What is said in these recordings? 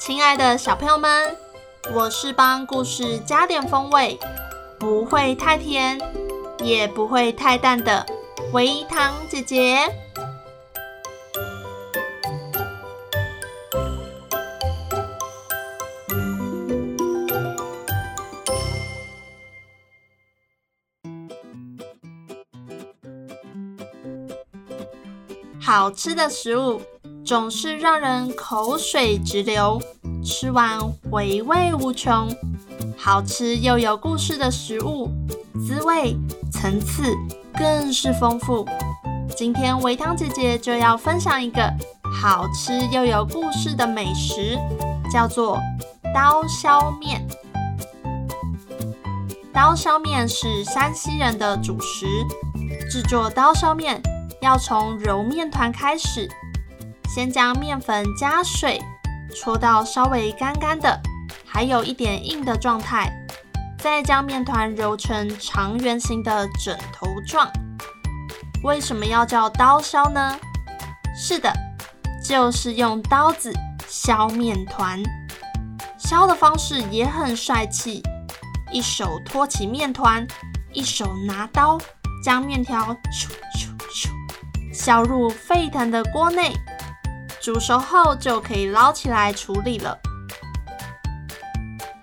亲爱的小朋友们，我是帮故事加点风味，不会太甜，也不会太淡的微糖姐姐。好吃的食物总是让人口水直流。吃完回味无穷，好吃又有故事的食物，滋味层次更是丰富。今天维汤姐姐就要分享一个好吃又有故事的美食，叫做刀削面。刀削面是山西人的主食，制作刀削面要从揉面团开始，先将面粉加水。搓到稍微干干的，还有一点硬的状态，再将面团揉成长圆形的枕头状。为什么要叫刀削呢？是的，就是用刀子削面团。削的方式也很帅气，一手托起面团，一手拿刀，将面条咻咻咻削入沸腾的锅内。煮熟后就可以捞起来处理了。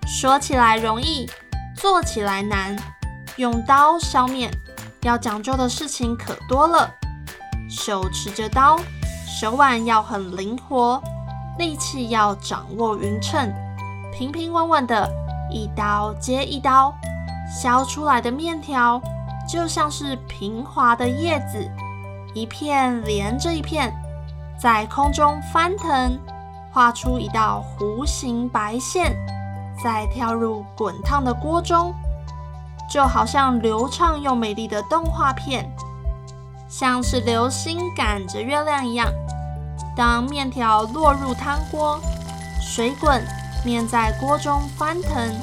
说起来容易，做起来难。用刀削面要讲究的事情可多了。手持着刀，手腕要很灵活，力气要掌握匀称，平平稳稳的，一刀接一刀，削出来的面条就像是平滑的叶子，一片连着一片。在空中翻腾，画出一道弧形白线，再跳入滚烫的锅中，就好像流畅又美丽的动画片，像是流星赶着月亮一样。当面条落入汤锅，水滚，面在锅中翻腾，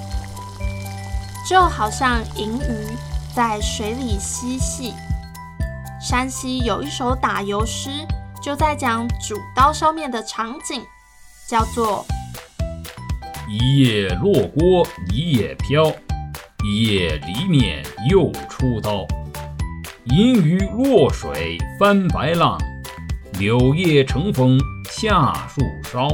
就好像银鱼在水里嬉戏。山西有一首打油诗。就在讲煮刀削面的场景，叫做“一夜落锅一夜飘，一夜离面又出刀。银鱼落水翻白浪，柳叶乘风下树梢。”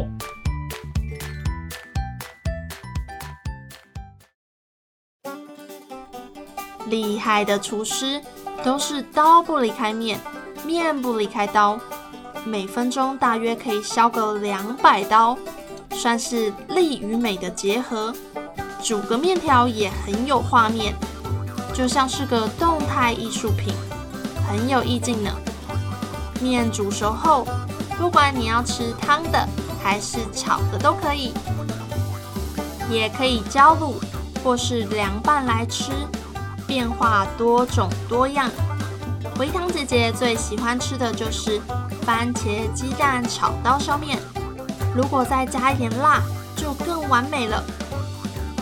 厉害的厨师都是刀不离开面，面不离开刀。每分钟大约可以削个两百刀，算是力与美的结合。煮个面条也很有画面，就像是个动态艺术品，很有意境呢。面煮熟后，不管你要吃汤的还是炒的都可以，也可以浇卤或是凉拌来吃，变化多种多样。微糖姐姐最喜欢吃的就是。番茄鸡蛋炒刀削面，如果再加一点辣，就更完美了。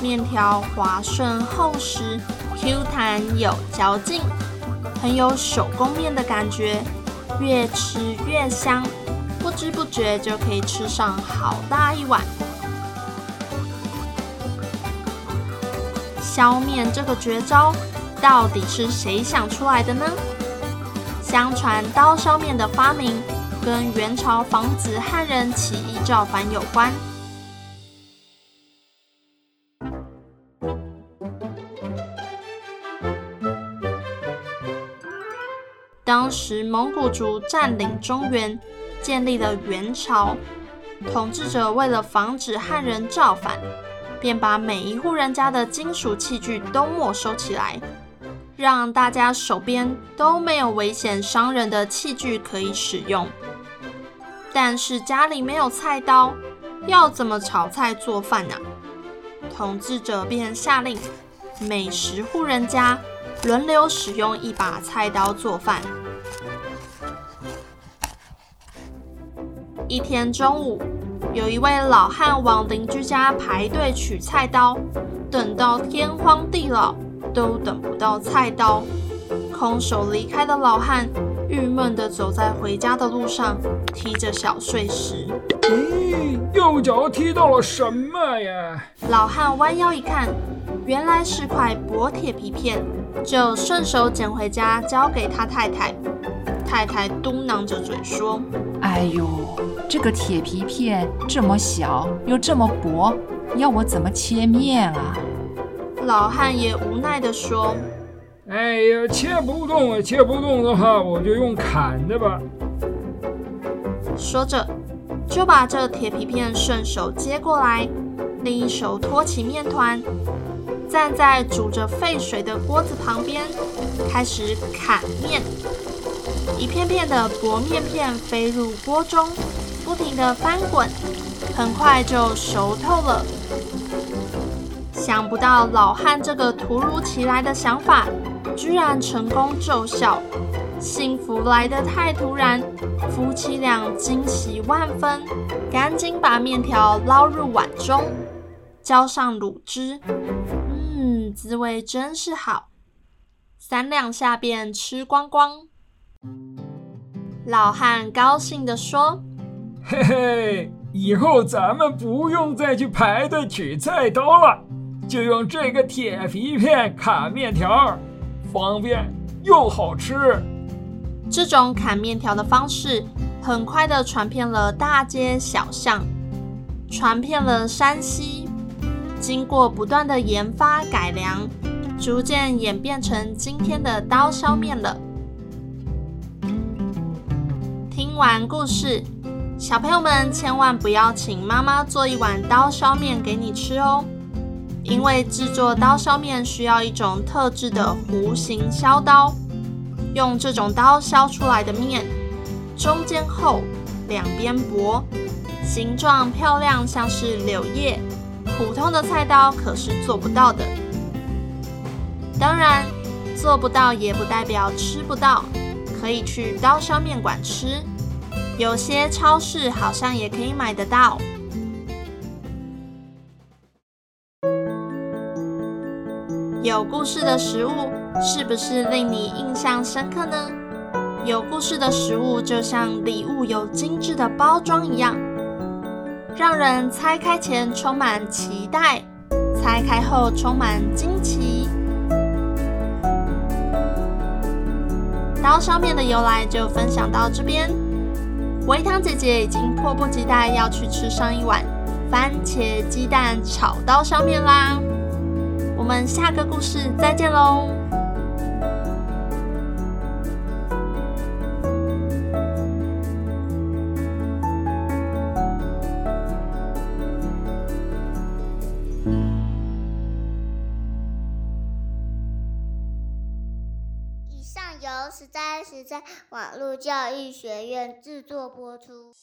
面条滑顺厚实，Q 弹有嚼劲，很有手工面的感觉，越吃越香，不知不觉就可以吃上好大一碗。削面这个绝招，到底是谁想出来的呢？相传刀削面的发明跟元朝防止汉人起义造反有关。当时蒙古族占领中原，建立了元朝，统治者为了防止汉人造反，便把每一户人家的金属器具都没收起来。让大家手边都没有危险伤人的器具可以使用。但是家里没有菜刀，要怎么炒菜做饭呢？统治者便下令，每十户人家轮流使用一把菜刀做饭。一天中午，有一位老汉往邻居家排队取菜刀，等到天荒地老都等不到菜刀，空手离开的老汉。郁闷地走在回家的路上，踢着小碎石。咦，右脚踢到了什么呀？老汉弯腰一看，原来是块薄铁皮片，就顺手捡回家交给他太太。太太嘟囔着嘴说：“哎呦，这个铁皮片这么小又这么薄，要我怎么切面啊？”老汉也无奈地说。哎呀，切不动啊！切不动的话，我就用砍的吧。说着，就把这铁皮片顺手接过来，另一手托起面团，站在煮着沸水的锅子旁边，开始砍面。一片片的薄面片飞入锅中，不停地翻滚，很快就熟透了。想不到老汉这个突如其来的想法。居然成功奏效，幸福来得太突然，夫妻俩惊喜万分，赶紧把面条捞入碗中，浇上卤汁，嗯，滋味真是好，三两下便吃光光。老汉高兴地说：“嘿嘿，以后咱们不用再去排队取菜刀了，就用这个铁皮片砍面条。”方便又好吃，这种砍面条的方式很快地传遍了大街小巷，传遍了山西。经过不断的研发改良，逐渐演变成今天的刀削面了。听完故事，小朋友们千万不要请妈妈做一碗刀削面给你吃哦。因为制作刀削面需要一种特制的弧形削刀，用这种刀削出来的面，中间厚，两边薄，形状漂亮，像是柳叶，普通的菜刀可是做不到的。当然，做不到也不代表吃不到，可以去刀削面馆吃，有些超市好像也可以买得到。有故事的食物是不是令你印象深刻呢？有故事的食物就像礼物有精致的包装一样，让人拆开前充满期待，拆开后充满惊奇。刀削面的由来就分享到这边，维糖姐姐已经迫不及待要去吃上一碗番茄鸡蛋炒刀削面啦！我们下个故事再见喽！以上由实在实在网络教育学院制作播出。